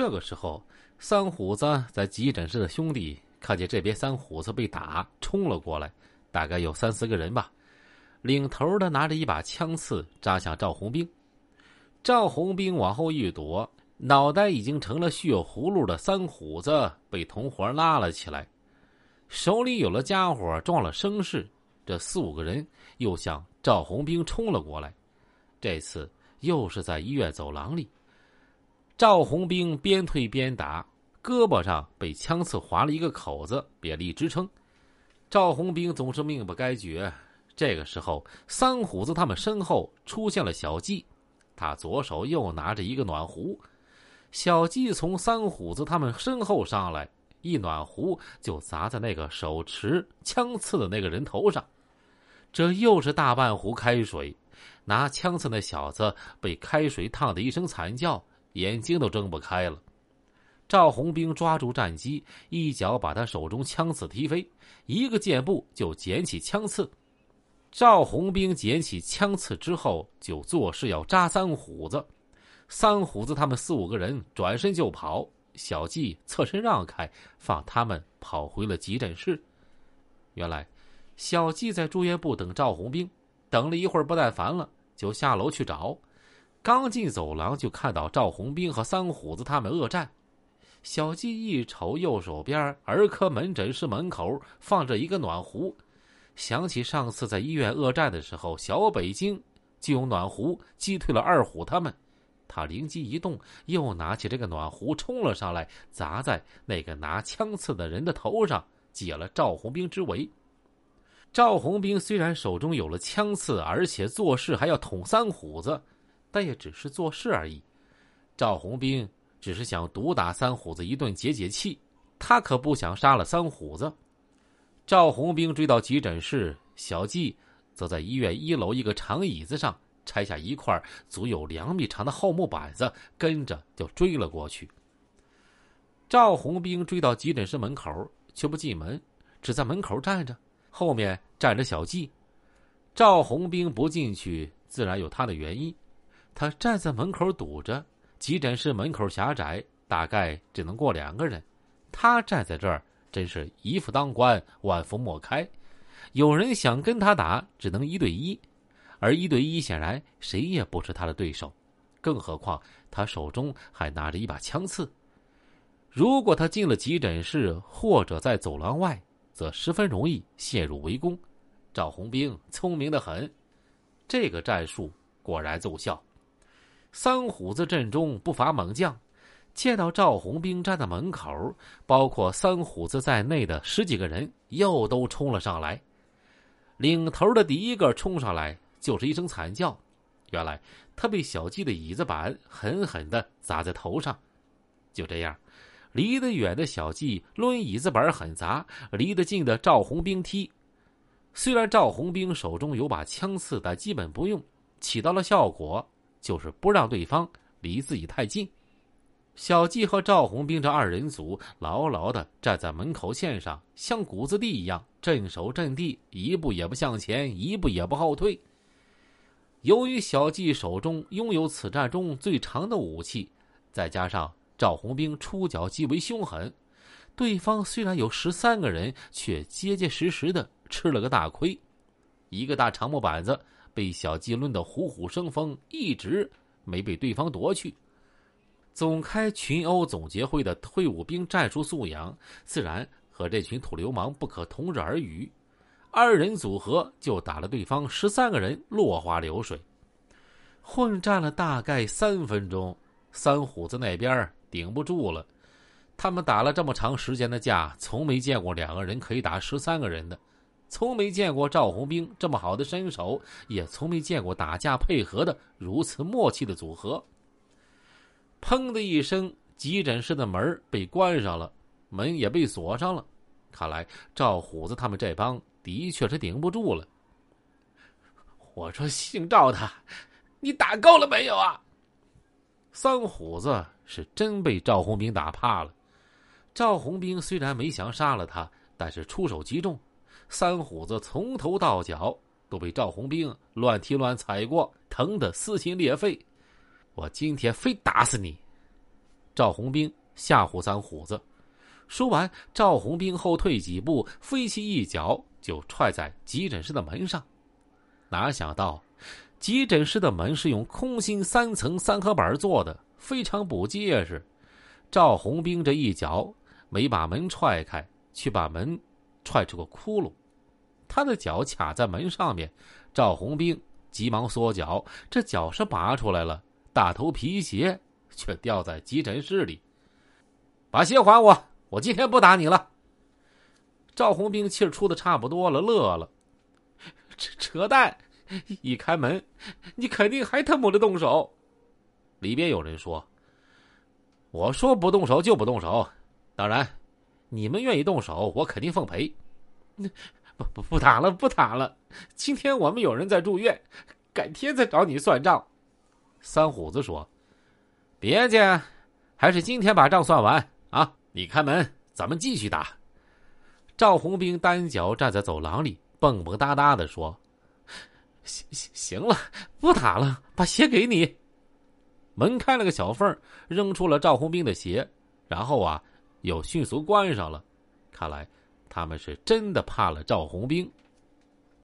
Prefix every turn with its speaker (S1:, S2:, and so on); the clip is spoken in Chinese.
S1: 这个时候，三虎子在急诊室的兄弟看见这边三虎子被打，冲了过来，大概有三四个人吧。领头的拿着一把枪刺扎向赵红兵，赵红兵往后一躲，脑袋已经成了血葫芦的三虎子被同伙拉了起来，手里有了家伙，撞了声势。这四五个人又向赵红兵冲了过来，这次又是在医院走廊里。赵红兵边退边打，胳膊上被枪刺划了一个口子，别力支撑。赵红兵总是命不该绝。这个时候，三虎子他们身后出现了小季，他左手又拿着一个暖壶。小季从三虎子他们身后上来，一暖壶就砸在那个手持枪刺的那个人头上，这又是大半壶开水。拿枪刺那小子被开水烫的一声惨叫。眼睛都睁不开了，赵红兵抓住战机，一脚把他手中枪刺踢飞，一个箭步就捡起枪刺。赵红兵捡起枪刺之后，就做事要扎三虎子。三虎子他们四五个人转身就跑，小季侧身让开，放他们跑回了急诊室。原来，小季在住院部等赵红兵，等了一会儿不耐烦了，就下楼去找。刚进走廊，就看到赵红兵和三虎子他们恶战。小季一瞅，右手边儿科门诊室门口放着一个暖壶，想起上次在医院恶战的时候，小北京就用暖壶击退了二虎他们。他灵机一动，又拿起这个暖壶冲了上来，砸在那个拿枪刺的人的头上，解了赵红兵之围。赵红兵虽然手中有了枪刺，而且做事还要捅三虎子。但也只是做事而已。赵红兵只是想毒打三虎子一顿解解气，他可不想杀了三虎子。赵红兵追到急诊室，小季则在医院一楼一个长椅子上拆下一块足有两米长的厚木板子，跟着就追了过去。赵红兵追到急诊室门口，却不进门，只在门口站着，后面站着小季。赵红兵不进去，自然有他的原因。他站在门口堵着，急诊室门口狭窄，大概只能过两个人。他站在这儿，真是一夫当关，万夫莫开。有人想跟他打，只能一对一，而一对一显然谁也不是他的对手。更何况他手中还拿着一把枪刺。如果他进了急诊室，或者在走廊外，则十分容易陷入围攻。赵红兵聪明的很，这个战术果然奏效。三虎子阵中不乏猛将，见到赵红兵站在门口，包括三虎子在内的十几个人又都冲了上来。领头的第一个冲上来就是一声惨叫，原来他被小季的椅子板狠狠的砸在头上。就这样，离得远的小季抡椅子板狠砸，离得近的赵红兵踢。虽然赵红兵手中有把枪刺，但基本不用，起到了效果。就是不让对方离自己太近。小季和赵红兵这二人组牢牢的站在门口线上，像谷子地一样镇守阵地，一步也不向前，一步也不后退。由于小季手中拥有此战中最长的武器，再加上赵红兵出脚极为凶狠，对方虽然有十三个人，却结结实实的吃了个大亏。一个大长木板子。被小季抡得虎虎生风，一直没被对方夺去。总开群殴总结会的退伍兵战术素养，自然和这群土流氓不可同日而语。二人组合就打了对方十三个人落花流水。混战了大概三分钟，三虎子那边顶不住了。他们打了这么长时间的架，从没见过两个人可以打十三个人的。从没见过赵红兵这么好的身手，也从没见过打架配合的如此默契的组合。砰的一声，急诊室的门被关上了，门也被锁上了。看来赵虎子他们这帮的确是顶不住了。我说姓赵的，你打够了没有啊？三虎子是真被赵红兵打怕了。赵红兵虽然没想杀了他，但是出手极重。三虎子从头到脚都被赵红兵乱踢乱踩过，疼得撕心裂肺。我今天非打死你！赵红兵吓唬三虎子。说完，赵红兵后退几步，飞起一脚就踹在急诊室的门上。哪想到，急诊室的门是用空心三层三合板做的，非常不结实。赵红兵这一脚没把门踹开，却把门踹出个窟窿。他的脚卡在门上面，赵红兵急忙缩脚，这脚是拔出来了，大头皮鞋却掉在急诊室里。把鞋还我！我今天不打你了。赵红兵气儿出的差不多了，乐了，扯扯淡！一开门，你肯定还他妈的动手。里边有人说：“我说不动手就不动手，当然，你们愿意动手，我肯定奉陪。”不不不打了，不打了。今天我们有人在住院，改天再找你算账。三虎子说：“别介，还是今天把账算完啊！你开门，咱们继续打。”赵红兵单脚站在走廊里，蹦蹦哒哒的说：“行行行了，不打了，把鞋给你。”门开了个小缝，扔出了赵红兵的鞋，然后啊，又迅速关上了。看来。他们是真的怕了赵红兵。